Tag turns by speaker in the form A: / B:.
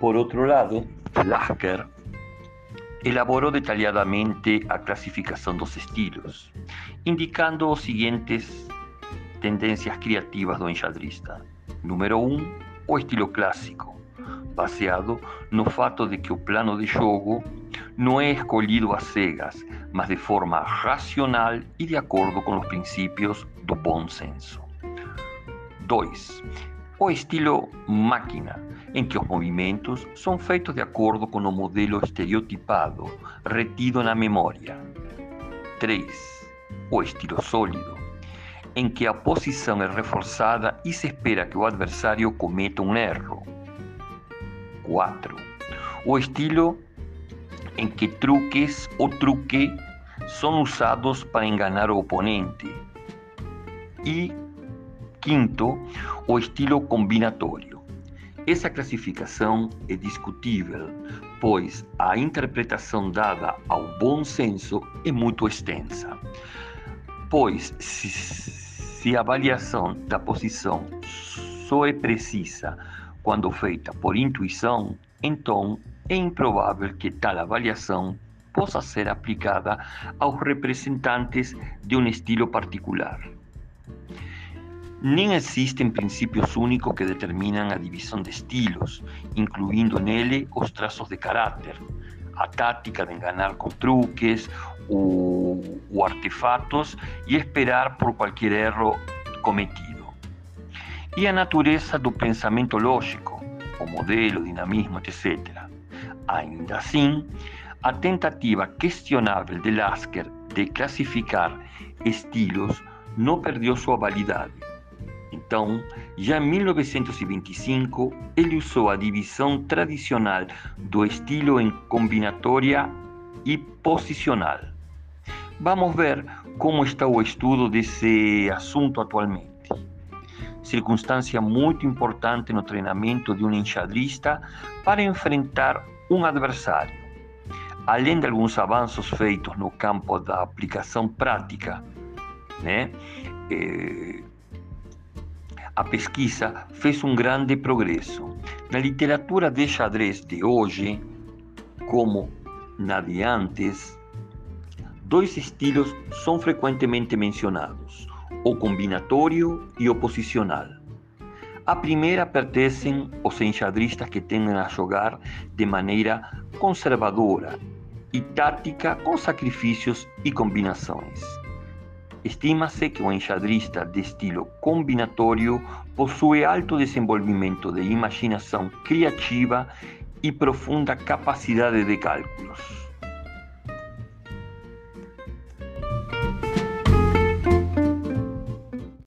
A: Por outro lado, Lasker elaborou detalhadamente a classificação dos estilos, indicando os seguintes tendências criativas do enxadrista. Número 1, um, o estilo clássico, baseado no fato de que o plano de jogo não é escolhido às cegas, mas de forma racional e de acordo com os princípios do bom senso. 2. O estilo máquina, em que os movimentos são feitos de acordo com o modelo estereotipado retido na memória. 3. O estilo sólido, em que a posição é reforçada e se espera que o adversário cometa um erro. 4. O estilo em que truques ou truque são usados para enganar o oponente. Quinto, o estilo combinatório. Essa classificação é discutível, pois a interpretação dada ao bom senso é muito extensa. Pois, se, se a avaliação da posição só é precisa quando feita por intuição, então é improvável que tal avaliação possa ser aplicada aos representantes de um estilo particular. Nem existem princípios únicos que determinam a divisão de estilos, incluindo nele os traços de caráter, a tática de enganar com truques ou, ou artefatos e esperar por qualquer erro cometido. E a natureza do pensamento lógico, o modelo, o dinamismo, etc. Ainda assim, a tentativa questionável de Lasker de classificar estilos não perdeu sua validade. Então, já em 1925, ele usou a divisão tradicional do estilo em combinatória e posicional. Vamos ver como está o estudo desse assunto atualmente. Circunstância muito importante no treinamento de um enxadrista para enfrentar um adversário além de alguns avanços feitos no campo da aplicação prática, né, eh, a pesquisa fez um grande progresso. Na literatura de xadrez de hoje, como na de antes, dois estilos são frequentemente mencionados: o combinatório e o posicional. A primeira pertencem aos enxadristas que tendem a jogar de maneira conservadora e tática com sacrifícios e combinações. Estima-se que o enxadrista de estilo combinatório possui alto desenvolvimento de imaginação criativa e profunda capacidade de cálculos.